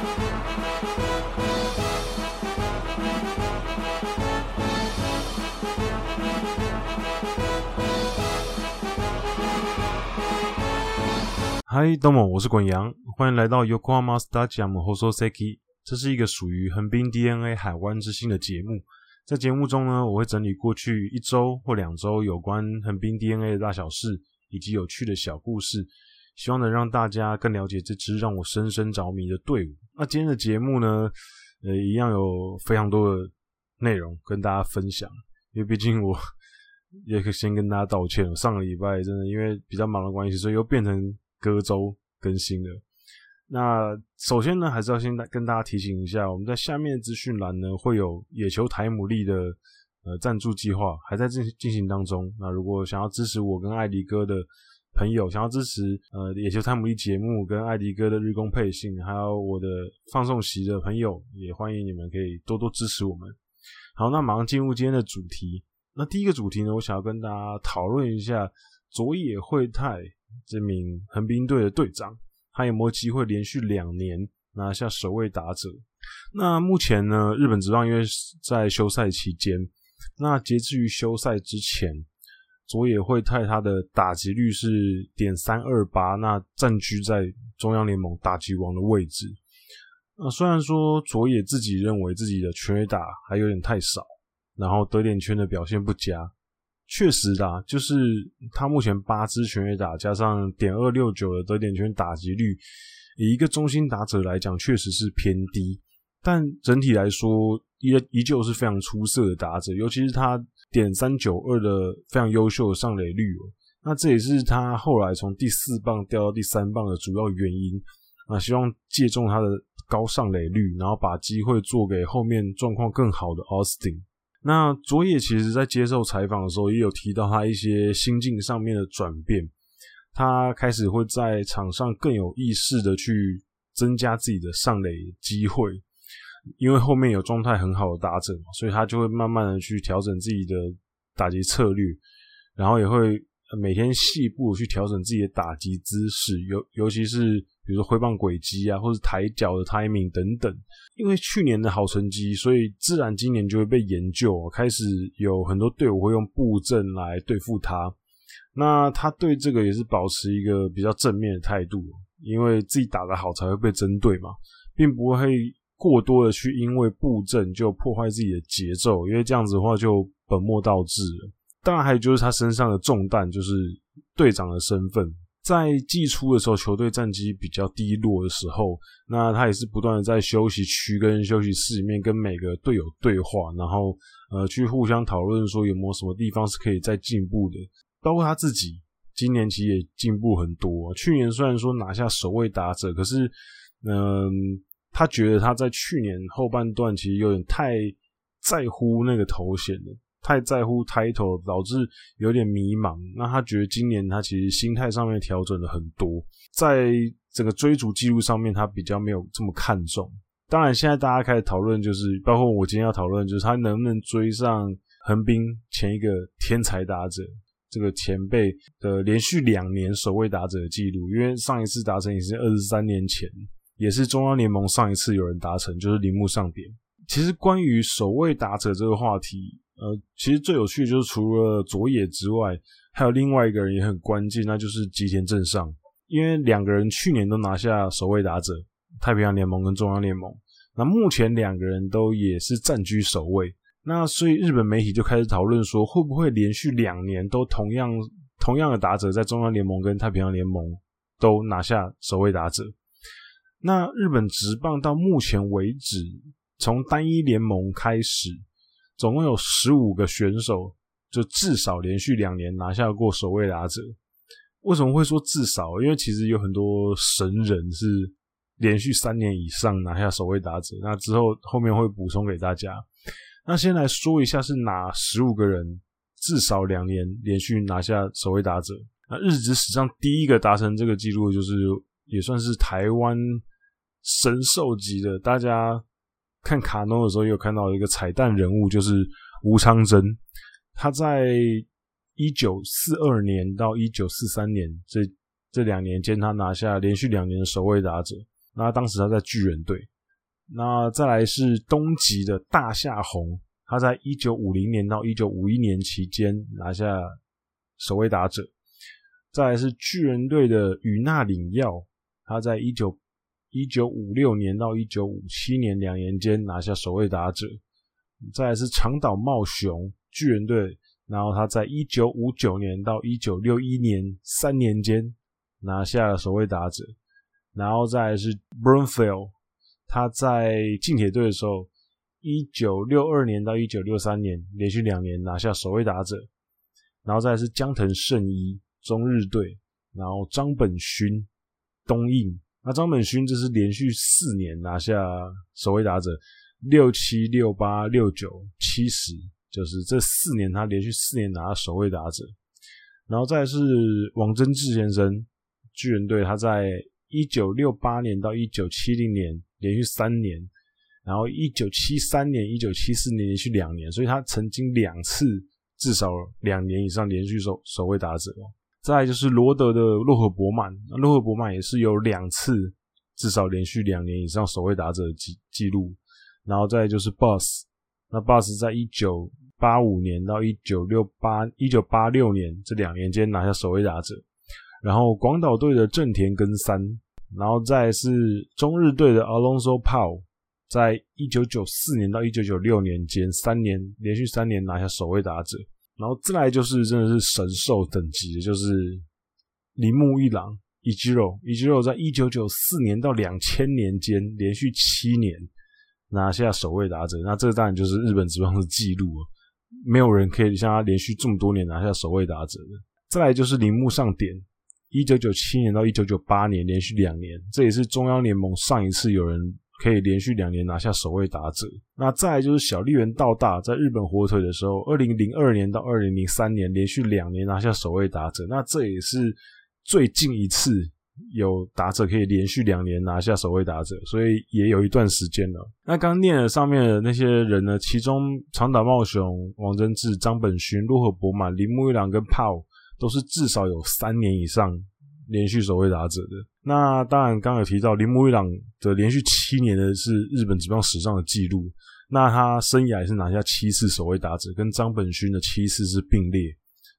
嗨，どうも，我是滚阳，欢迎来到 Yokohama Stadium Hososeki。这是一个属于横滨 DeNA 海湾之星的节目。在节目中呢，我会整理过去一周或两周有关横滨 DeNA 的大小事以及有趣的小故事， 希望能让大家更了解这支让我深深着迷的队伍。那今天的节目呢，呃，一样有非常多的内容跟大家分享，因为毕竟我也可以先跟大家道歉，上个礼拜真的因为比较忙的关系，所以又变成隔周更新了。那首先呢，还是要先跟大家提醒一下，我们在下面资讯栏呢会有野球台姆利的呃赞助计划，还在进进行当中。那如果想要支持我跟艾迪哥的朋友，想要支持呃野球台姆利节目跟艾迪哥的日工配信，还有我的放送席的朋友，也欢迎你们可以多多支持我们。好，那马上进入今天的主题。那第一个主题呢，我想要跟大家讨论一下佐野惠太这名横滨队的队长。他有没有机会连续两年拿下首位打者？那目前呢，日本职棒因为在休赛期间，那截至于休赛之前，佐野惠太他的打击率是点三二八，那占据在中央联盟打击王的位置。那虽然说佐野自己认为自己的全垒打还有点太少，然后得点圈的表现不佳。确实啦，就是他目前八支全垒打加上点二六九的得点圈打击率，以一个中心打者来讲，确实是偏低。但整体来说，依依旧是非常出色的打者，尤其是他点三九二的非常优秀的上垒率喔。那这也是他后来从第四棒掉到第三棒的主要原因。啊，希望借重他的高上垒率，然后把机会做给后面状况更好的 Austin。那佐野其实在接受采访的时候，也有提到他一些心境上面的转变。他开始会在场上更有意识的去增加自己的上垒机会，因为后面有状态很好的打者嘛，所以他就会慢慢的去调整自己的打击策略，然后也会每天细部去调整自己的打击姿势，尤尤其是。比如说挥棒轨迹啊，或是抬脚的 timing 等等，因为去年的好成绩，所以自然今年就会被研究，开始有很多队伍会用布阵来对付他。那他对这个也是保持一个比较正面的态度，因为自己打得好才会被针对嘛，并不会过多的去因为布阵就破坏自己的节奏，因为这样子的话就本末倒置了。当然还有就是他身上的重担，就是队长的身份。在季初的时候，球队战绩比较低落的时候，那他也是不断的在休息区跟休息室里面跟每个队友对话，然后呃去互相讨论说有没有什么地方是可以再进步的。包括他自己今年其实也进步很多。去年虽然说拿下首位打者，可是嗯、他觉得他在去年后半段其实有点太在乎那个头衔了。太在乎 title，导致有点迷茫。那他觉得今年他其实心态上面调整了很多，在这个追逐记录上面，他比较没有这么看重。当然，现在大家开始讨论，就是包括我今天要讨论，就是他能不能追上横滨前一个天才打者这个前辈的连续两年首位打者的记录。因为上一次达成也是二十三年前，也是中央联盟上一次有人达成，就是铃木上典。其实关于首位打者这个话题。呃，其实最有趣的就是除了佐野之外，还有另外一个人也很关键，那就是吉田正尚。因为两个人去年都拿下首位打者，太平洋联盟跟中央联盟。那目前两个人都也是暂居首位。那所以日本媒体就开始讨论说，会不会连续两年都同样同样的打者在中央联盟跟太平洋联盟都拿下首位打者？那日本职棒到目前为止，从单一联盟开始。总共有十五个选手，就至少连续两年拿下过首位打者。为什么会说至少？因为其实有很多神人是连续三年以上拿下首位打者。那之后后面会补充给大家。那先来说一下是哪十五个人至少两年连续拿下首位打者。那日职史上第一个达成这个记录，就是也算是台湾神兽级的，大家。看卡农的时候，有看到一个彩蛋人物，就是吴昌珍。他在一九四二年到一九四三年这这两年间，他拿下连续两年的首位打者。那当时他在巨人队。那再来是东极的大夏鸿，他在一九五零年到一九五一年期间拿下守卫打者。再来是巨人队的宇纳领耀，他在一九一九五六年到一九五七年两年间拿下守卫打者。再来是长岛茂雄，巨人队，然后他在一九五九年到一九六一年三年间拿下了守卫打者。然后再是 brunfield。他在近铁队的时候，一九六二年到一九六三年连续两年拿下守卫打者，然后再是江藤胜一中日队，然后张本勋东映，那张本勋这是连续四年拿下首位打者，六七六八六九七十，就是这四年他连续四年拿下守卫打者，然后再是王贞治先生巨人队，他在一九六八年到一九七零年。连续三年，然后一九七三年、一九七四年连续两年，所以他曾经两次至少两年以上连续守首位打者。再就是罗德的洛赫伯曼，洛赫伯曼也是有两次至少连续两年以上首位打者的记记录。然后再就是 Boss，那 Boss 在一九八五年到一九六八一九八六年这两年间拿下首位打者。然后广岛队的正田根三。然后再是中日队的 Alonso Paul，在一九九四年到一九九六年间三年连续三年拿下首位打者，然后再来就是真的是神兽等级的，就是铃木一朗 Ichiro Ichiro 在一九九四年到两千年间连续七年拿下首位打者，那这当然就是日本职棒的记录了，没有人可以像他连续这么多年拿下首位打者的。再来就是铃木上典。一九九七年到一九九八年连续两年，这也是中央联盟上一次有人可以连续两年拿下首位打者。那再就是小笠原道大在日本火腿的时候，二零零二年到二零零三年连续两年拿下首位打者。那这也是最近一次有打者可以连续两年拿下守卫打者，所以也有一段时间了。那刚念了上面的那些人呢，其中长岛茂雄、王贞治、张本勋、洛赫伯满、铃木一郎跟炮。都是至少有三年以上连续守卫打者的。那当然，刚有提到铃木一朗的连续七年的是日本职棒史上的记录。那他生涯也是拿下七次首位打者，跟张本勋的七次是并列。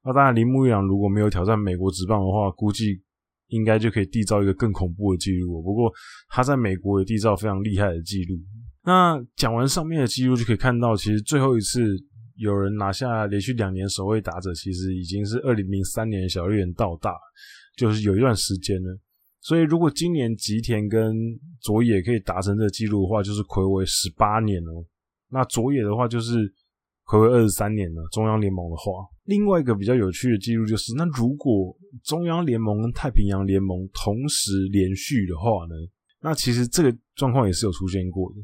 那当然，铃木一朗如果没有挑战美国职棒的话，估计应该就可以缔造一个更恐怖的记录。不过他在美国也缔造非常厉害的记录。那讲完上面的记录，就可以看到，其实最后一次。有人拿下连续两年首位打者，其实已经是二零零三年小笠原道大，就是有一段时间了。所以如果今年吉田跟佐野可以达成这个记录的话，就是睽违十八年哦。那佐野的话就是睽违二十三年了。中央联盟的话，另外一个比较有趣的记录就是，那如果中央联盟跟太平洋联盟同时连续的话呢？那其实这个状况也是有出现过的。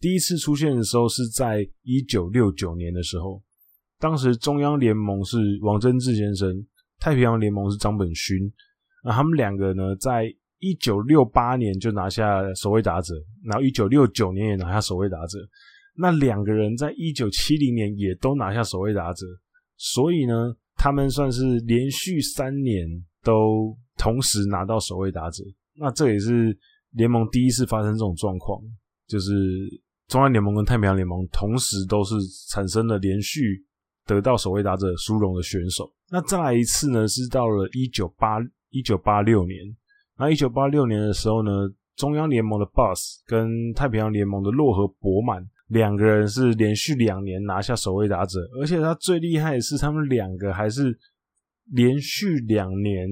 第一次出现的时候是在一九六九年的时候，当时中央联盟是王贞治先生，太平洋联盟是张本勋，那他们两个呢，在一九六八年就拿下守卫打者，然后一九六九年也拿下守卫打者，那两个人在一九七零年也都拿下守卫打者，所以呢，他们算是连续三年都同时拿到守卫打者，那这也是联盟第一次发生这种状况，就是。中央联盟跟太平洋联盟同时都是产生了连续得到守卫打者殊荣的选手。那再来一次呢？是到了一九八一九八六年。那一九八六年的时候呢，中央联盟的 Boss 跟太平洋联盟的洛河博满两个人是连续两年拿下首位打者，而且他最厉害的是，他们两个还是连续两年，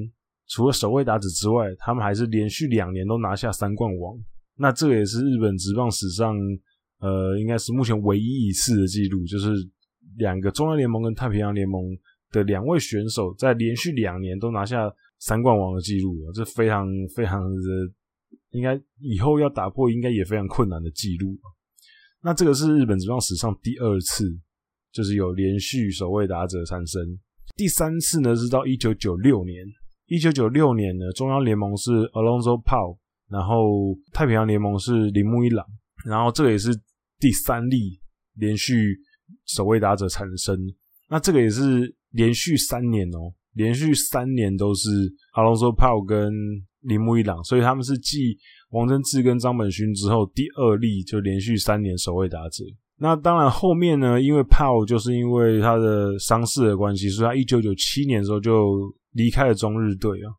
除了首位打者之外，他们还是连续两年都拿下三冠王。那这也是日本职棒史上。呃，应该是目前唯一一次的记录，就是两个中央联盟跟太平洋联盟的两位选手在连续两年都拿下三冠王的记录啊，这非常非常的，应该以后要打破应该也非常困难的记录。那这个是日本职棒史上第二次，就是有连续守卫打者产生。第三次呢是到一九九六年，一九九六年呢中央联盟是 Alonzo Paul，然后太平洋联盟是铃木一朗，然后这个也是。第三例连续守卫打者产生，那这个也是连续三年哦，连续三年都是 Alonzo Paul 跟铃木一朗，所以他们是继王贞治跟张本勋之后第二例就连续三年首位打者。那当然后面呢，因为 Pau 就是因为他的伤势的关系，所以他一九九七年的时候就离开了中日队啊。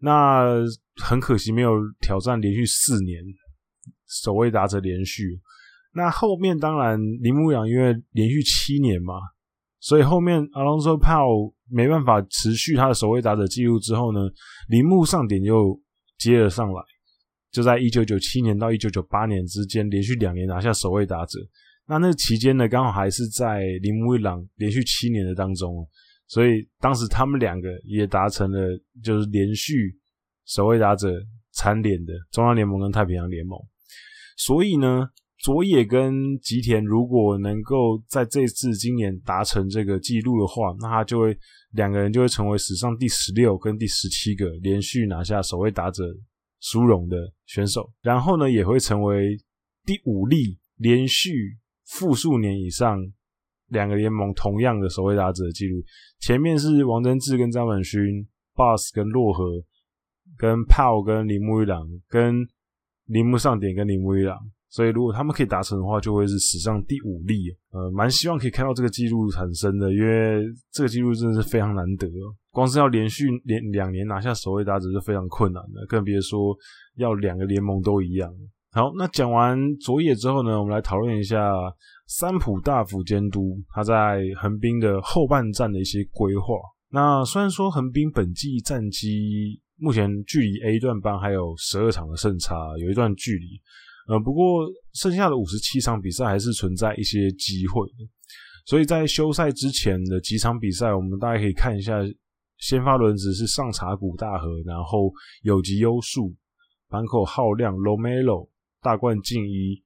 那很可惜没有挑战连续四年守卫打者连续。那后面当然铃木一朗因为连续七年嘛，所以后面 Alonso Pau 没办法持续他的守卫打者记录之后呢，铃木上点又接了上来。就在一九九七年到一九九八年之间，连续两年拿下守卫打者。那那期间呢，刚好还是在铃木一朗连续七年的当中，所以当时他们两个也达成了就是连续守卫打者蝉联的中央联盟跟太平洋联盟。所以呢，佐野跟吉田如果能够在这次今年达成这个记录的话，那他就会两个人就会成为史上第十六跟第十七个连续拿下首位打者。殊荣的选手，然后呢，也会成为第五例连续复数年以上两个联盟同样的守卫打者的记录。前面是王贞治跟张本勋，Boss 跟洛河，跟 Pau 跟铃木一朗，跟铃木上典跟铃木一朗。所以如果他们可以达成的话，就会是史上第五例。呃，蛮希望可以看到这个记录产生的，因为这个记录真的是非常难得。光是要连续连两年拿下守卫打者是非常困难的，更别说要两个联盟都一样。好，那讲完佐野之后呢，我们来讨论一下三浦大辅监督他在横滨的后半战的一些规划。那虽然说横滨本季战绩目前距离 A 段班还有十二场的胜差，有一段距离。呃，不过剩下的五十七场比赛还是存在一些机会，所以在休赛之前的几场比赛，我们大家可以看一下。先发轮值是上茶谷大河，然后有吉优树、坂口浩亮、Romero、大贯晋一、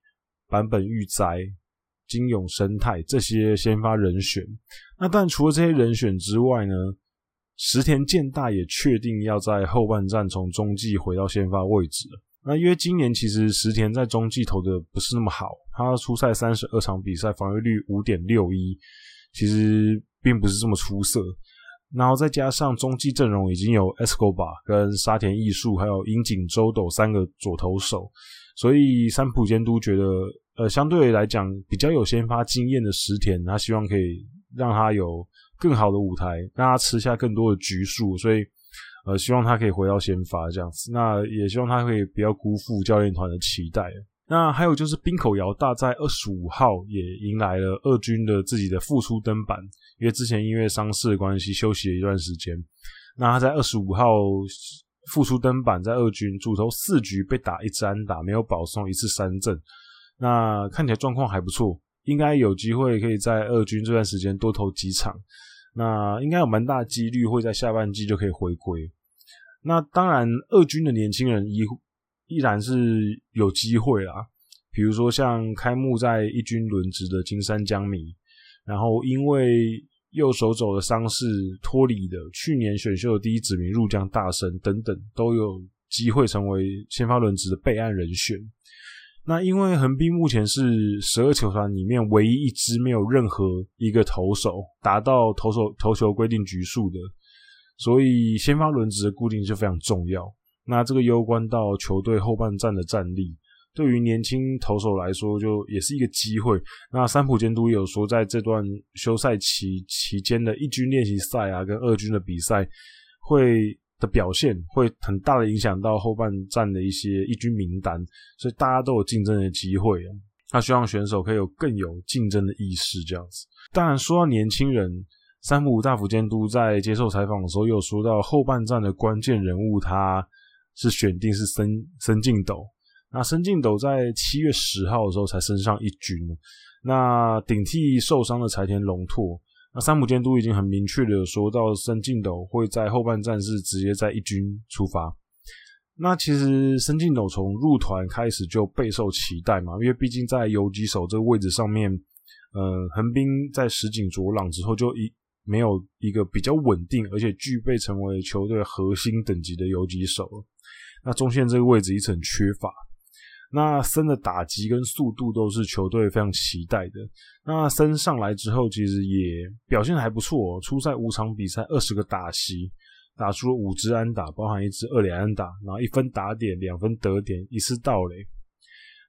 坂本裕哉、金永生态这些先发人选。那但除了这些人选之外呢，石田健大也确定要在后半战从中继回到先发位置了。那因为今年其实石田在中继投的不是那么好，他出赛三十二场比赛，防御率五点六一，其实并不是这么出色。然后再加上中继阵容已经有 Escobar 跟沙田义树，还有樱井周斗三个左投手，所以三浦监督觉得，呃，相对来讲比较有先发经验的石田，他希望可以让他有更好的舞台，让他吃下更多的局数，所以，呃，希望他可以回到先发这样子。那也希望他可以不要辜负教练团的期待。那还有就是冰口遥大在二十五号也迎来了二军的自己的复出登板。因为之前因为伤势的关系休息了一段时间，那他在二十五号复出登板，在二军主投四局被打一支安打，没有保送一次三振，那看起来状况还不错，应该有机会可以在二军这段时间多投几场，那应该有蛮大几率会在下半季就可以回归。那当然，二军的年轻人依依然是有机会啦，比如说像开幕在一军轮值的金山江米。然后因为右手肘的伤势脱离的，去年选秀的第一指名入将大神等等都有机会成为先发轮值的备案人选。那因为横滨目前是十二球团里面唯一一支没有任何一个投手达到投手投球规定局数的，所以先发轮值的固定就非常重要。那这个攸关到球队后半战的战力。对于年轻投手来说，就也是一个机会。那三浦监督有说，在这段休赛期期间的一军练习赛啊，跟二军的比赛会的表现，会很大的影响到后半战的一些一军名单，所以大家都有竞争的机会啊。他希望选手可以有更有竞争的意识，这样子。当然，说到年轻人，三浦大辅监督在接受采访的时候，又说到后半战的关键人物，他是选定是森森进斗。那森进斗在七月十号的时候才升上一军，那顶替受伤的柴田龙拓。那三浦监督已经很明确的说到，森敬斗会在后半战是直接在一军出发。那其实森敬斗从入团开始就备受期待嘛，因为毕竟在游击手这个位置上面，呃，横滨在石井卓朗之后就一没有一个比较稳定而且具备成为球队核心等级的游击手。那中线这个位置一直很缺乏。那森的打击跟速度都是球队非常期待的。那森上来之后，其实也表现还不错哦，出赛五场比赛二十个打席，打出了五支安打，包含一支二垒安打，然后一分打点，两分得点，一次盗垒。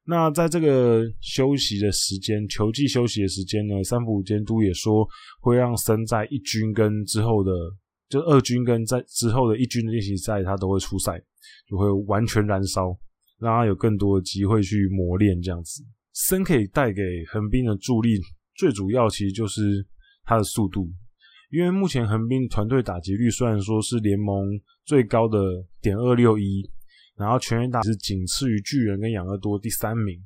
那在这个休息的时间，球季休息的时间呢，三浦监督也说会让森在一军跟之后的，就二军跟在之后的一军的练习赛，他都会出赛，就会完全燃烧，让他有更多的机会去磨练这样子。森可以带给横滨的助力，最主要其实就是他的速度。因为目前横滨团队打击率虽然说是联盟最高的点二六一，然后全员打是仅次于巨人跟养乐多第三名，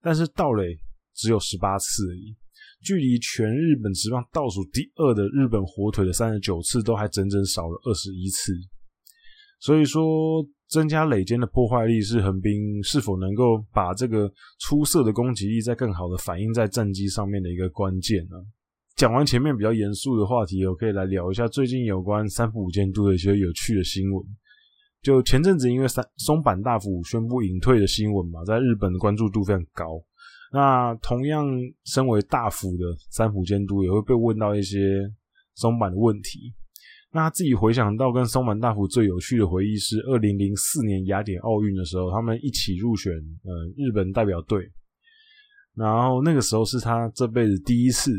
但是盗垒只有十八次而已，距离全日本职棒倒数第二的日本火腿的三十九次都还整整少了二十一次。所以说，增加垒间的破坏力是横滨是否能够把这个出色的攻击力再更好的反映在战绩上面的一个关键呢？讲完前面比较严肃的话题，我可以来聊一下最近有关三浦监督的一些有趣的新闻。就前阵子因为三松坂大辅宣布隐退的新闻嘛，在日本的关注度非常高。那同样身为大辅的三浦监督也会被问到一些松坂的问题。那他自己回想到跟松坂大辅最有趣的回忆是二零零四年雅典奥运的时候，他们一起入选呃日本代表队，然后那个时候是他这辈子第一次。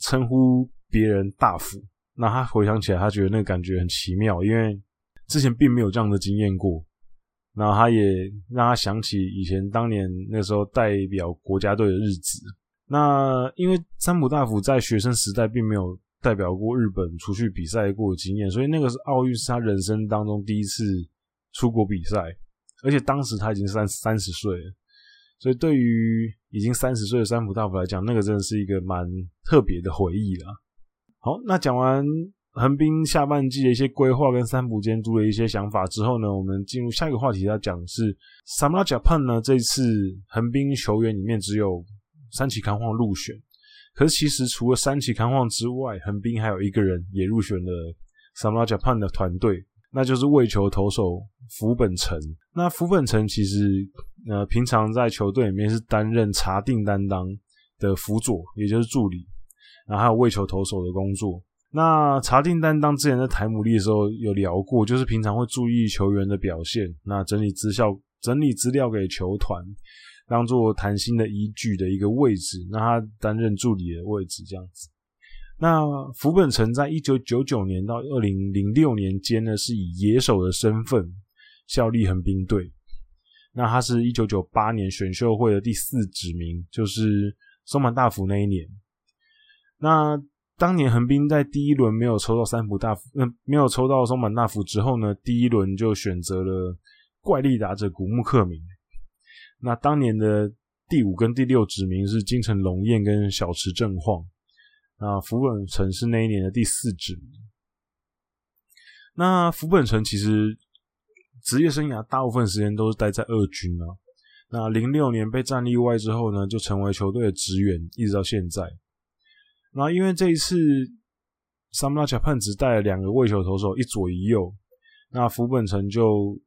称呼别人大辅，那他回想起来，他觉得那个感觉很奇妙，因为之前并没有这样的经验过。然后他也让他想起以前当年那时候代表国家队的日子。那因为三浦大辅在学生时代并没有代表过日本出去比赛过的经验，所以那个是奥运是他人生当中第一次出国比赛，而且当时他已经三三十岁了。所以，对于已经三十岁的三浦大辅来讲，那个真的是一个蛮特别的回忆啦。好，那讲完横滨下半季的一些规划跟三浦监督的一些想法之后呢，我们进入下一个话题，要讲的是侍 Japan 呢，这次横滨球员里面只有三崎康晃入选，可是其实除了三崎康晃之外，横滨还有一个人也入选了侍 Japan 的团队。那就是卫球投手福本成。那福本成其实呃，平常在球队里面是担任查定担当的辅佐，也就是助理，然后还有卫球投手的工作。那查定担当之前在台姆利的时候有聊过，就是平常会注意球员的表现，那整理资料，整理资料给球团，当做谈心的依据的一个位置。让他担任助理的位置这样子。那福本成在一九九九年到二零零六年间呢，是以野手的身份效力横滨队。那他是一九九八年选秀会的第四指名，就是松坂大辅那一年。那当年横滨在第一轮没有抽到三浦大辅，嗯，没有抽到松坂大辅之后呢，第一轮就选择了怪力打者古木克明。那当年的第五跟第六指名是金城龙彦跟小池正晃。那福本城是那一年的第四指名。那福本城其实职业生涯大部分时间都是待在二军啊。那零六年被战例外之后呢，就成为球队的职员，一直到现在。那因为这一次，侍 Japan 只带了两个卫球投手，一左一右。那福本城就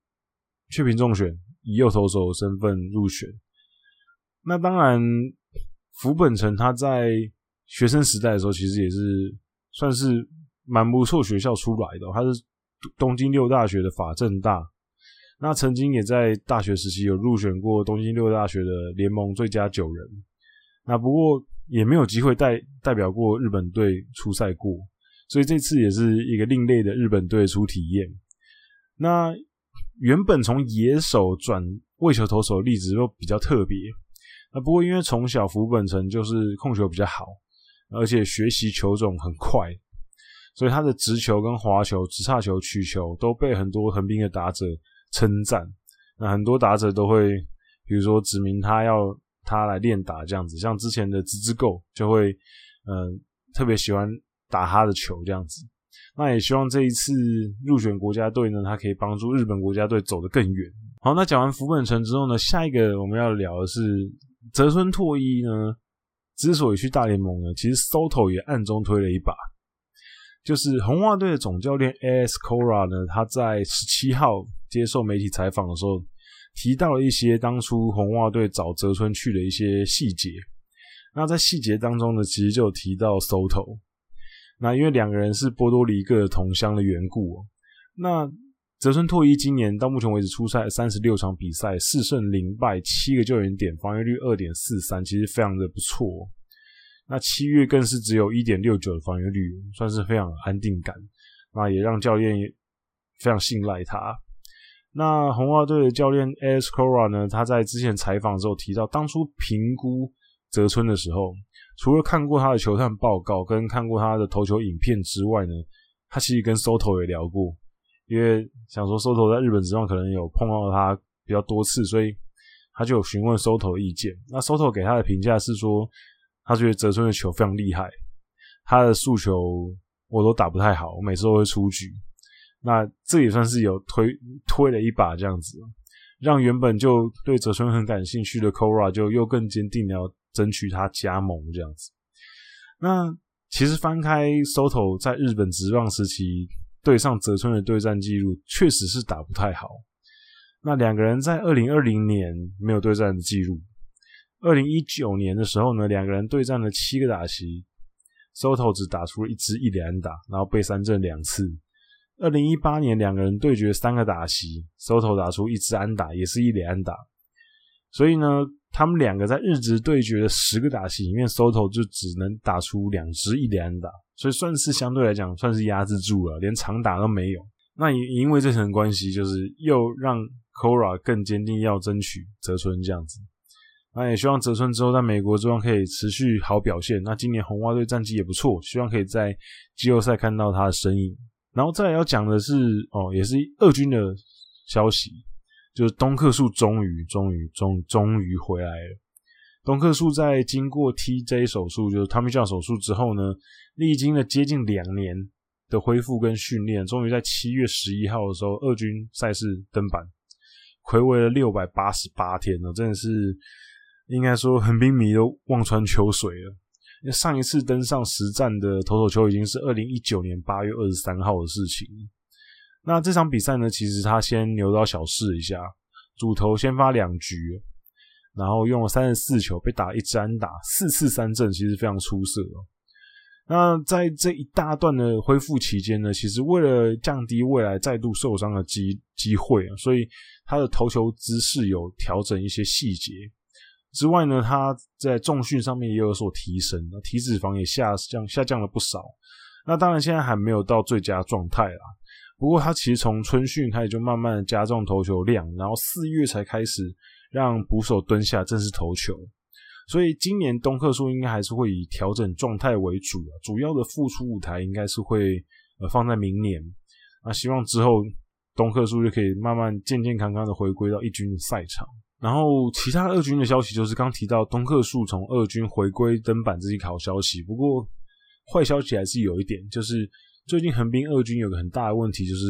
雀屏中选，以右投手的身份入选。那当然，福本成他在学生时代的时候，其实也是算是蛮不错学校出来的。他是东京六大学的法政大，那曾经也在大学时期有入选过东京六大学的联盟最佳九人。那不过也没有机会代代表过日本队出赛过，所以这次也是一个另类的日本队出体验。那原本从野手转卫球投手的例子都比较特别。那不过因为从小福本城就是控球比较好。而且学习球种很快，所以他的直球跟滑球、直叉球、曲球都被很多横滨的打者称赞。那很多打者都会，比如说指名他要他来练打这样子，像之前的直之够就会，嗯、特别喜欢打他的球这样子。那也希望这一次入选国家队呢，他可以帮助日本国家队走得更远。好，那讲完福本成之后呢，下一个我们要聊的是泽村拓一呢。之所以去大联盟呢，其实 Soto 也暗中推了一把，就是红袜队的总教练 A.S. Cora 呢，他在十七号接受媒体采访的时候，提到了一些当初红袜队找泽村去的一些细节。那在细节当中呢，其实就提到 Soto。那因为两个人是波多黎各的同乡的缘故，哦那泽村拓一今年到目前为止出赛三十六场比赛，四胜零败，七个救援点，防御率二点四三，其实非常的不错。那七月更是只有一点六九的防御率，算是非常安定感。那也让教练非常信赖他。那红袜队的教练 Alcoba 呢？他在之前采访的时候提到，当初评估泽村的时候，除了看过他的球探报告跟看过他的投球影片之外呢，他其实跟 Soto 也聊过，因为想说 Soto 在日本职棒可能有碰到他比较多次，所以他就有询问 Soto 的意见。那 Soto 给他的评价是说，他觉得泽村的球非常厉害，他的速球我都打不太好，我每次都会出局。那这也算是有推推了一把这样子，让原本就对泽村很感兴趣的 Cora 就又更坚定的要争取他加盟这样子。那其实翻开 Soto 在日本职棒时期对上泽村的对战记录，确实是打不太好。那两个人在二零二零年没有对战的记录，二零一九年的时候呢，两个人对战了七个打席，Soto 只打出了一支一垒安打，然后被三振两次。二零一八年，两个人对决三个打席，Soto 打出一支安打，也是一垒安打。所以呢，他们两个在日职对决的十个打席里面，Soto 就只能打出两支一垒安打，所以算是相对来讲算是压制住了，连长打都没有。那也因为这层关系，就是又让 Cora 更坚定要争取泽村这样子。那也希望泽村之后在美国之后可以持续好表现。那今年红袜队战绩也不错，希望可以在季后赛看到他的身影。然后再要讲的是哦，也是二军的消息，就是东克树终于、终于、终终于回来了。东克树在经过 TJ 手术，就是 Tommy John 手术之后呢，历经了接近两年的恢复跟训练，终于在七月十一号的时候，二军赛事登板，睽违了六百八十八天了，真的是应该说横滨迷都望穿秋水了。上一次登上实战的投手球已经是二零一九年八月二十三号的事情。那这场比赛呢，其实他先牛刀小试一下，主投先发两局，然后用了三十四球被打一支安打，四次三振，其实非常出色哦。那在这一大段的恢复期间呢，其实为了降低未来再度受伤的机机会啊，所以他的投球姿势有调整一些细节。之外呢，他在重训上面也有所提升，体脂肪也下降下降了不少。那当然现在还没有到最佳状态啦。不过他其实从春训开始就慢慢的加重投球量，然后四月才开始让捕手蹲下正式投球。所以今年东克树应该还是会以调整状态为主，主要的复出舞台应该是会呃放在明年。那希望之后东克树就可以慢慢健健康康的回归到一军的赛场。然后其他二军的消息就是刚提到东克树从二军回归登板这些好消息，不过坏消息还是有一点，就是最近横滨二军有个很大的问题，就是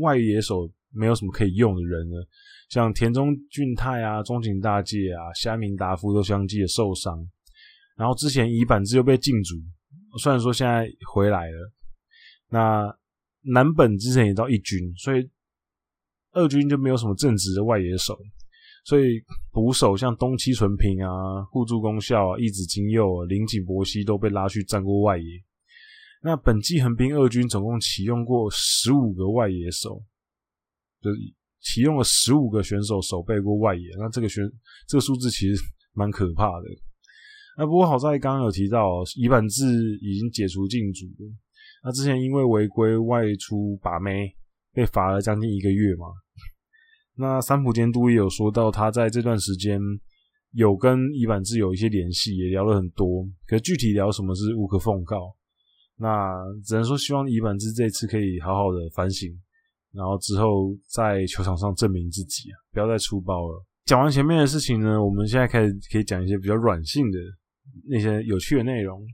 外野手没有什么可以用的人了，像田中俊太啊、中井大介啊、虾名达夫都相继的受伤，然后之前乙板之又被禁足，虽然说现在回来了，那南本之前也到一军，所以二军就没有什么正职的外野手。所以捕手像东七纯平啊、互助功孝啊、一子金佑啊、林井博希都被拉去站过外野。那本季横滨二军总共启用过十五个外野手，就启用了十五个选手守备过外野。那这个选这个数字其实蛮可怕的。那不过好在刚刚有提到，乙板智已经解除禁足了。那之前因为违规外出把妹，被罚了将近一个月嘛。那三浦监督也有说到，他在这段时间有跟乙板智有一些联系，也聊了很多。可具体聊什么是无可奉告。那只能说希望乙板智这次可以好好的反省，然后之后在球场上证明自己啊，不要再出包了。讲完前面的事情呢，我们现在开始可以讲一些比较软性的那些有趣的内容。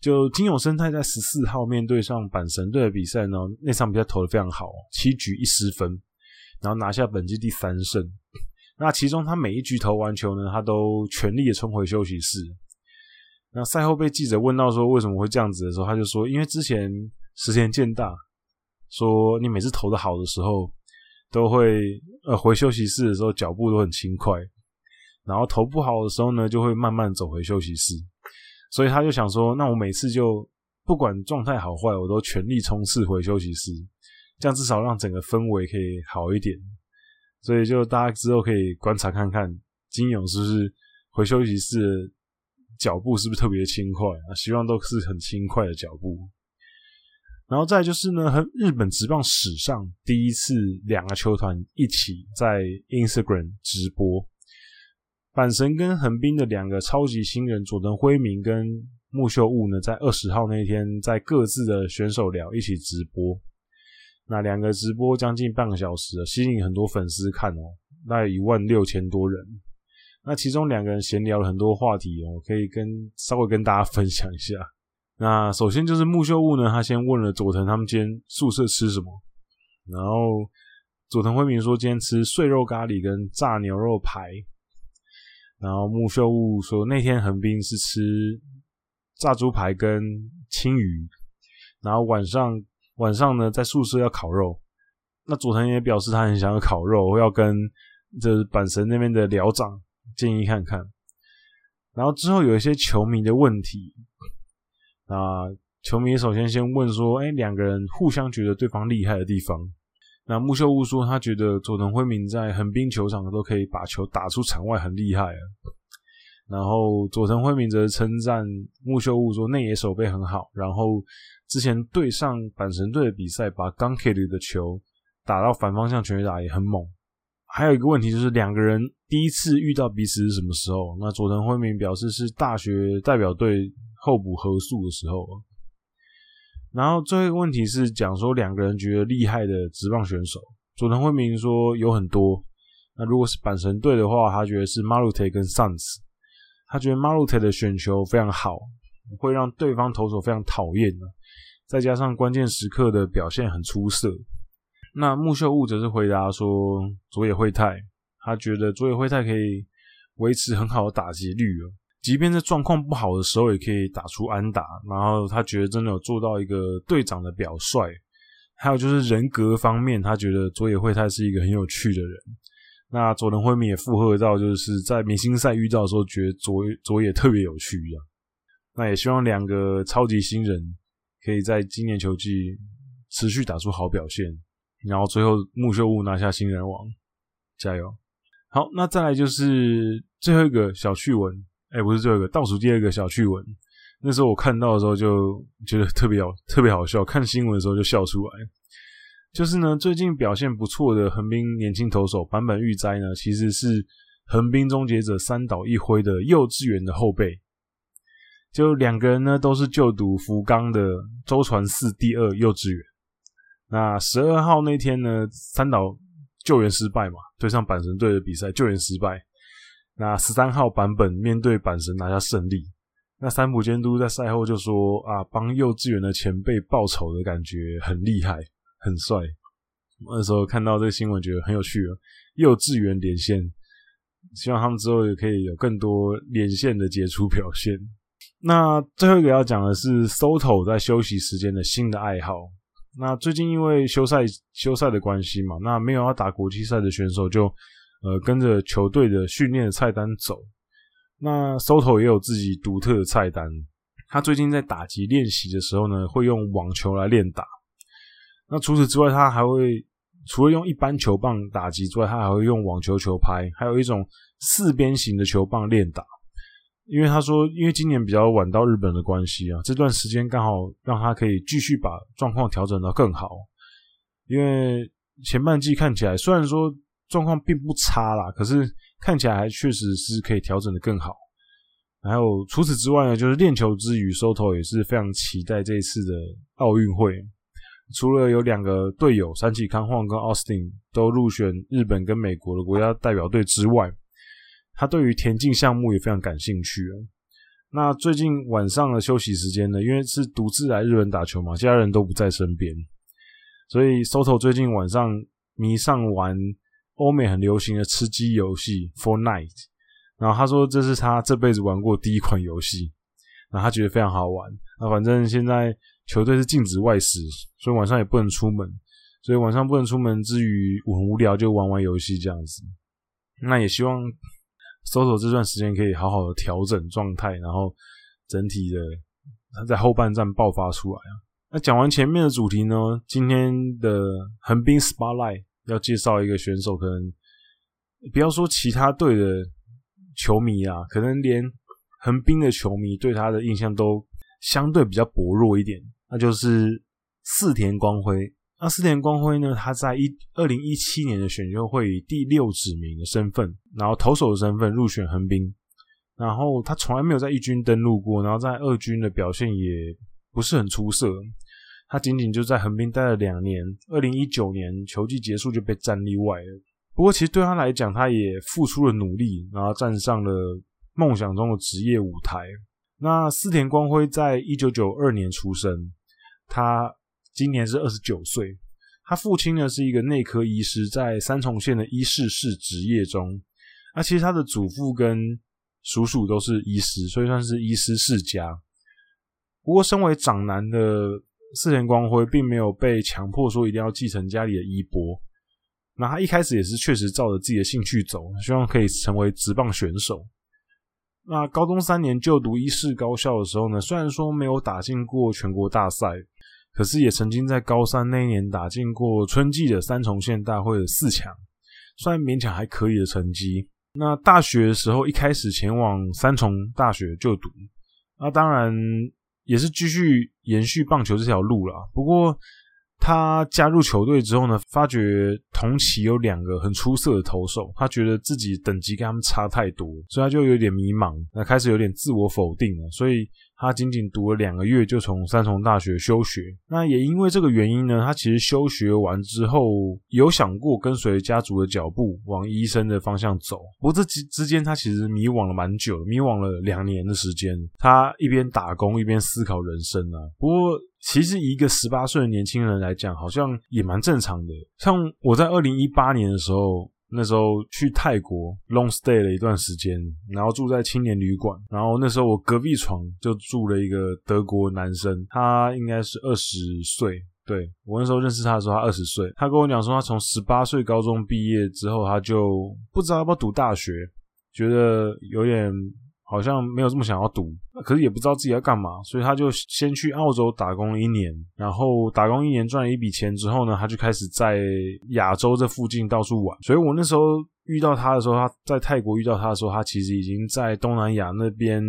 就金永生态在十四号面对上阪神队的比赛呢，那场比赛投的非常好，七局一失分。然后拿下本季第三胜，那其中他每一局投完球呢，他都全力的冲回休息室。那赛后被记者问到说为什么会这样子的时候，他就说，因为之前石田健大说，你每次投的好的时候，都会呃回休息室的时候脚步都很轻快，然后投不好的时候呢，就会慢慢走回休息室。所以他就想说，那我每次就不管状态好坏，我都全力冲刺回休息室。这样至少让整个氛围可以好一点。所以就大家之后可以观察看看金勇是不是回休息室脚步是不是特别轻快啊？希望都是很轻快的脚步。然后再就是呢，和日本职棒史上第一次两个球团一起在 Instagram 直播，阪神跟横滨的两个超级新人佐藤辉明跟木秀悟呢，在二十号那天在各自的选手寮一起直播。那两个直播将近半个小时，吸引很多粉丝看哦，大概一万六千多人。那其中两个人闲聊了很多话题哦，可以跟稍微跟大家分享一下。那首先就是木秀悟呢，他先问了佐藤他们今天宿舍吃什么，然后佐藤辉明说今天吃碎肉咖喱跟炸牛肉排，然后木秀悟说那天横滨是吃炸猪排跟青鱼，然后晚上晚上呢在宿舍要烤肉，那佐藤也表示他很想要烤肉，要跟就是阪神那边的寮长建议看看，然后之后有一些球迷的问题。那球迷首先先问说：“哎、两个人互相觉得对方厉害的地方。”那木秀悟说：“他觉得佐藤辉明在横滨球场都可以把球打出场外，很厉害啊。”然后佐藤辉明则称赞木秀悟说：“内野守备很好。”然后之前对上阪神队的比赛，把刚 K 里的球打到反方向全垒打也很猛。还有一个问题就是两个人第一次遇到彼此是什么时候？那佐藤辉明表示是大学代表队。候补合宿的时候，然后最后一个问题是讲说两个人觉得厉害的职棒选手，佐藤辉明说有很多。那如果是阪神队的话，他觉得是 Marute 跟 Sans，他觉得 Marute 的选球非常好，会让对方投手非常讨厌，再加上关键时刻的表现很出色。那木秀悟则是回答说佐野惠太，他觉得佐野惠太可以维持很好的打击率哦。即便在状况不好的时候，也可以打出安打。然后他觉得真的有做到一个队长的表率。还有就是人格方面，他觉得佐野惠太是一个很有趣的人。那佐藤辉明也附和到，就是在明星赛遇到的时候，觉得佐佐野特别有趣一样。那也希望两个超级新人可以在今年球季持续打出好表现，然后最后木秀悟拿下新人王，加油！好，那再来就是最后一个小趣闻。哎、不是最后一个，倒数第二个小趣闻。那时候我看到的时候就觉得特别好，特别好笑。看新闻的时候就笑出来。就是呢，最近表现不错的横滨年轻投手坂本裕哉呢，其实是横滨终结者三岛一辉的幼稚园的后辈。就两个人呢，都是就读福冈的舟船寺第二幼稚园。那十二号那天呢，三岛救援失败嘛，对上阪神队的比赛救援失败。那十三号版本面对阪神拿下胜利，那三浦监督在赛后就说啊，帮幼稚园的前辈报仇的感觉很厉害，很帅。那时候看到这个新闻，觉得很有趣。幼稚园连线，希望他们之后也可以有更多连线的杰出表现。那最后一个要讲的是 Soto 在休息时间的新的爱好。那最近因为休赛休赛的关系嘛，那没有要打国际赛的选手就。呃，跟着球队的训练的菜单走。那 Soto 也有自己独特的菜单。他最近在打击练习的时候呢，会用网球来练打。那除此之外，他还会除了用一般球棒打击之外，他还会用网球球拍，还有一种四边形的球棒练打。因为他说，因为今年比较晚到日本的关系啊，这段时间刚好让他可以继续把状况调整到更好。因为前半季看起来，虽然说。状况并不差啦，可是看起来还确实是可以调整得更好。还有除此之外呢，就是练球之余，Soto 也是非常期待这一次的奥运会。除了有两个队友三崎康晃跟 Austin 都入选日本跟美国的国家代表队之外，他对于田径项目也非常感兴趣啊。那最近晚上的休息时间呢，因为是独自来日本打球嘛，家人都不在身边，所以 Soto 最近晚上迷上玩。欧美很流行的吃鸡游戏 f o r n i t e 然后他说这是他这辈子玩过第一款游戏，然后他觉得非常好玩。那反正现在球队是禁止外食，所以晚上也不能出门，所以晚上不能出门之余，我很无聊就玩玩游戏这样子。那也希望 Soto 这段时间可以好好的调整状态，然后整体的他在后半战爆发出来啊。那讲完前面的主题呢，今天的横滨 Spotlight 要介绍一个选手，可能不要说其他队的球迷啊，可能连横滨的球迷对他的印象都相对比较薄弱一点，那就是四田光辉。那四田光辉呢，他在一二零一七年的选秀会以第六指名的身份，然后投手的身份入选横滨。然后他从来没有在一军登陆过，然后在二军的表现也不是很出色。他仅仅就在横滨待了两年，二零一九年球季结束就被战例外了。不过其实对他来讲，他也付出了努力，然后站上了梦想中的职业舞台。那四田光辉在一九九二年出生，他今年是二十九岁。他父亲呢是一个内科医师，在三重县的医事室职业中。那其实他的祖父跟叔叔都是医师，所以算是医师世家。不过，身为长男的四田光辉，并没有被强迫说一定要继承家里的衣钵。那他一开始也是确实照着自己的兴趣走，希望可以成为职棒选手。那高中三年就读医事高校的时候呢，虽然说没有打进过全国大赛，可是也曾经在高三那一年打进过春季的三重县大会的四强，算勉强还可以的成绩。那大学的时候，一开始前往三重大学就读，那当然也是继续延续棒球这条路啦。不过他加入球队之后呢，发觉同期有两个很出色的投手，他觉得自己等级跟他们差太多，所以他就有点迷茫，那开始有点自我否定了，所以。他仅仅读了两个月就从三重大学休学，那也因为这个原因呢，他其实休学完之后有想过跟随家族的脚步往医生的方向走，不过这之之间他其实迷惘了蛮久，迷惘了两年的时间。他一边打工一边思考人生啊。不过其实一个十八岁的年轻人来讲，好像也蛮正常的。像我在二零一八年的时候。那时候去泰国 long stay 了一段时间，然后住在青年旅馆，然后那时候我隔壁床就住了一个德国男生，他应该是二十岁，对，我那时候认识他的时候他二十岁，他跟我讲说他从十八岁高中毕业之后他就不知道要不要读大学，觉得有点。好像没有这么想要读，可是也不知道自己要干嘛，所以他就先去澳洲打工了一年，然后打工一年赚了一笔钱之后呢，他就开始在亚洲这附近到处玩。所以我那时候遇到他的时候，他在泰国遇到他的时候，他其实已经在东南亚那边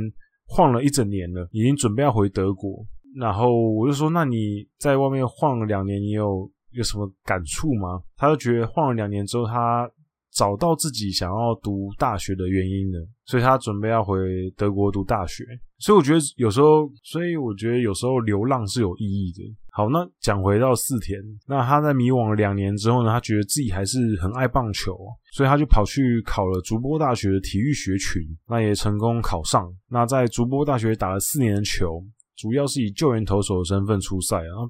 晃了一整年了，已经准备要回德国。然后我就说：“那你在外面晃了两年，你有有什么感触吗？”他就觉得晃了两年之后，他。找到自己想要读大学的原因了，所以他准备要回德国读大学。所以我觉得有时候，所以我觉得有时候流浪是有意义的。好，那讲回到四田，那他在迷惘两年之后呢，他觉得自己还是很爱棒球，所以他就跑去考了筑波大学的体育学群，那也成功考上。那在筑波大学打了四年的球。主要是以救援投手的身份出赛，然后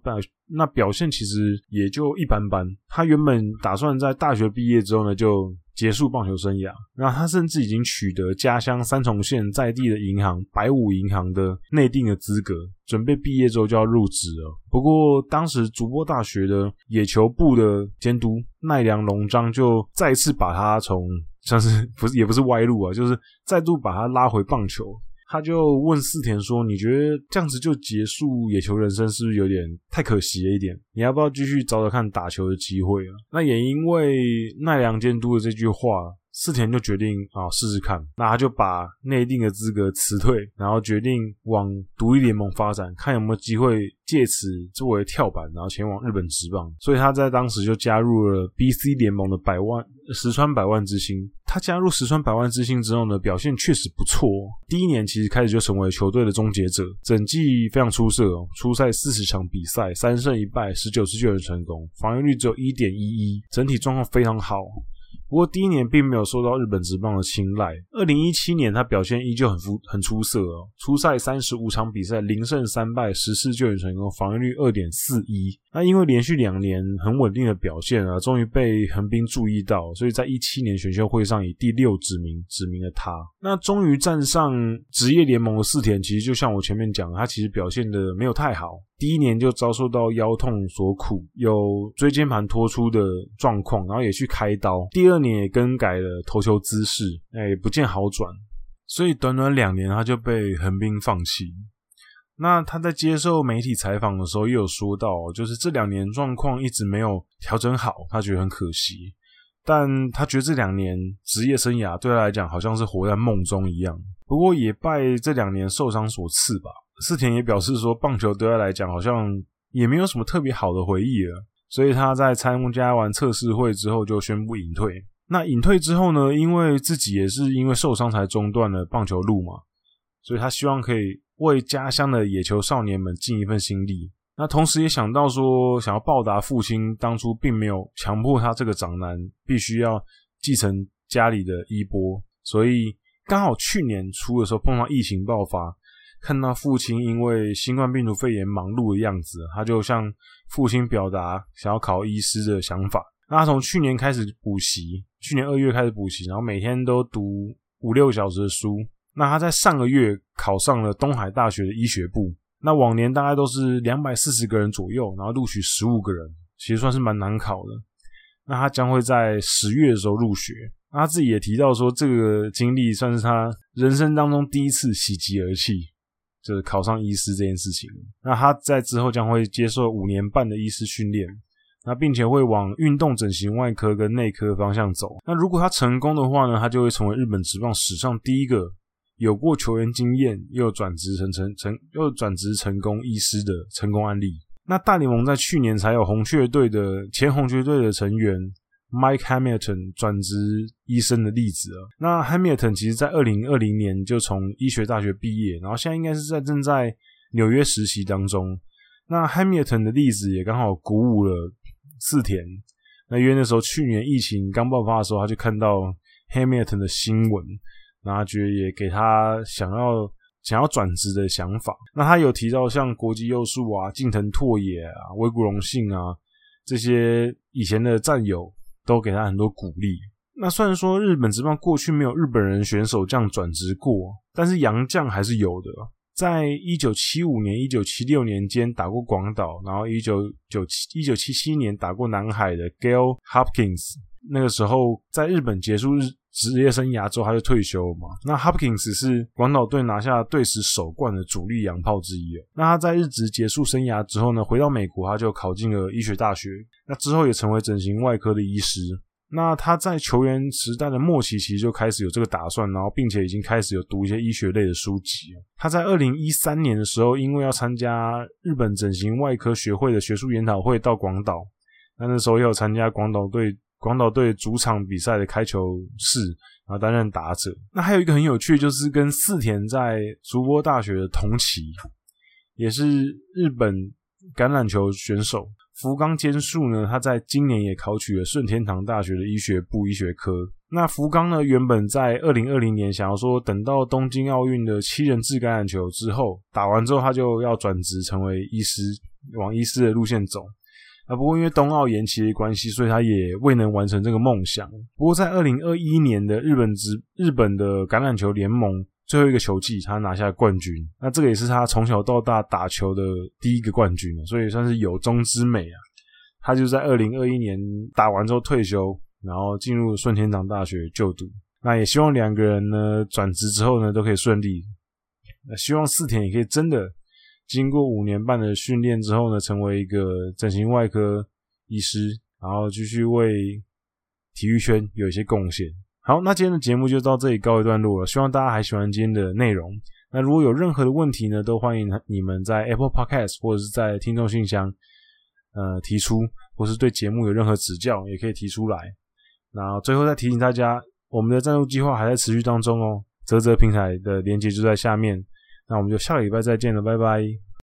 那表现其实也就一般般。他原本打算在大学毕业之后呢，就结束棒球生涯。那他甚至已经取得家乡三重县在地的银行百五银行的内定的资格，准备毕业之后就要入职了。不过当时筑波大学的野球部的监督奈良龙章就再次把他从像是不是也不是歪路啊，就是再度把他拉回棒球。他就问四田说：“你觉得这样子就结束野球人生，是不是有点太可惜了一点？你要不要继续找找看打球的机会啊？”那也因为奈良监督的这句话。四田就决定啊试试看，那他就把内定的资格辞退，然后决定往独立联盟发展，看有没有机会借此作为跳板，然后前往日本职棒。所以他在当时就加入了 BC 联盟的百万石川百万之星。他加入石川百万之星之后呢，表现确实不错。第一年其实开始就成为球队的终结者，整季非常出色哦，出赛四十场比赛，三胜一败，十九次救援成功，防御率只有一点一一，整体状况非常好。不过第一年并没有受到日本职棒的青睐。二零一七年他表现依旧很出很出色哦，出赛三十五场比赛，零胜三败，十次救援成功，防御率二点四一。那因为连续两年很稳定的表现啊，终于被横滨注意到，所以在一七年选秀会上以第六指名指名了他。那终于站上职业联盟的四田，其实就像我前面讲，他其实表现的没有太好。第一年就遭受到腰痛所苦，有椎间盘脱出的状况，然后也去开刀。第二年也更改了投球姿势，哎，不见好转。所以短短两年他就被横滨放弃。那他在接受媒体采访的时候，也有说到，就是这两年状况一直没有调整好，他觉得很可惜。但他觉得这两年职业生涯对他来讲，好像是活在梦中一样。不过也拜这两年受伤所赐吧。四田也表示说，棒球对他来讲，好像也没有什么特别好的回忆了。所以他在参加完测试会之后，就宣布隐退。那隐退之后呢，因为自己也是因为受伤才中断了棒球路嘛，所以他希望可以为家乡的野球少年们尽一份心力。那同时也想到说，想要报答父亲当初并没有强迫他这个长男必须要继承家里的衣钵，所以刚好去年初的时候碰到疫情爆发，看到父亲因为新冠病毒肺炎忙碌的样子，他就向父亲表达想要考医师的想法。那他从去年开始补习。去年二月开始补习，然后每天都读五六小时的书。那他在上个月考上了东海大学的医学部。那往年大概都是两百四十个人左右，然后录取十五个人，其实算是蛮难考的。那他将会在十月的时候入学。那他自己也提到说，这个经历算是他人生当中第一次喜极而泣，就是考上医师这件事情。那他在之后将会接受五年半的医师训练。那并且会往运动整形外科跟内科方向走。那如果他成功的话呢，他就会成为日本职棒史上第一个有过球员经验又转职成成成又转职成功医师的成功案例。那大联盟在去年才有红雀队的前红雀队的成员 Mike Hamilton 转职医生的例子啊。那 Hamilton 其实在二零二零年就从医学大学毕业，然后现在应该是在正在纽约实习当中。那 Hamilton 的例子也刚好鼓舞了。四田，那因为那时候去年疫情刚爆发的时候，他就看到 Hamilton 的新闻，然后觉得也给他想要想要转职的想法。那他有提到像国际幼树啊、近藤拓也啊、梶谷荣幸啊这些以前的战友，都给他很多鼓励。那虽然说日本职棒过去没有日本人选手这样转职过，但是洋将还是有的。在一九七五年、一九七六年间打过广岛，然后一九九七、一九七七年打过南海的 Gail Hopkins，那个时候在日本结束日职业生涯之后，他就退休了嘛。那 Hopkins 是广岛队拿下队史首冠的主力洋炮之一。那他在日职结束生涯之后呢，回到美国，他就考进了医学大学，那之后也成为整形外科的医师。那他在球员时代的末期，其实就开始有这个打算，然后并且已经开始有读一些医学类的书籍。他在二零一三年的时候，因为要参加日本整形外科学会的学术研讨会，到广岛。那那时候也有参加广岛队广岛队主场比赛的开球式，然后担任打者。那还有一个很有趣，就是跟四田在筑波大学的同期，也是日本橄榄球选手。福冈坚树呢，他在今年也考取了顺天堂大学的医学部医学科。那福冈呢，原本在二零二零年想要说，等到东京奥运的七人制橄榄球之后打完之后，他就要转职成为医师，往医师的路线走。啊，不过因为冬奥延期的关系，所以他也未能完成这个梦想。不过在二零二一年的日本职日本的橄榄球联盟。最后一个球季，他拿下冠军，那这个也是他从小到大打球的第一个冠军，所以算是有终之美啊。他就在二零二一年打完之后退休，然后进入顺天堂大学就读。那也希望两个人呢转职之后呢都可以顺利。那希望四田也可以真的经过五年半的训练之后呢，成为一个整形外科医师，然后继续为体育圈有一些贡献。好，那今天的节目就到这里告一段落了。希望大家还喜欢今天的内容。那如果有任何的问题呢，都欢迎你们在 Apple Podcast 或者是在听众信箱呃提出，或是对节目有任何指教，也可以提出来。那最后再提醒大家，我们的赞助计划还在持续当中哦。泽泽平台的链接就在下面。那我们就下个礼拜再见了，拜拜。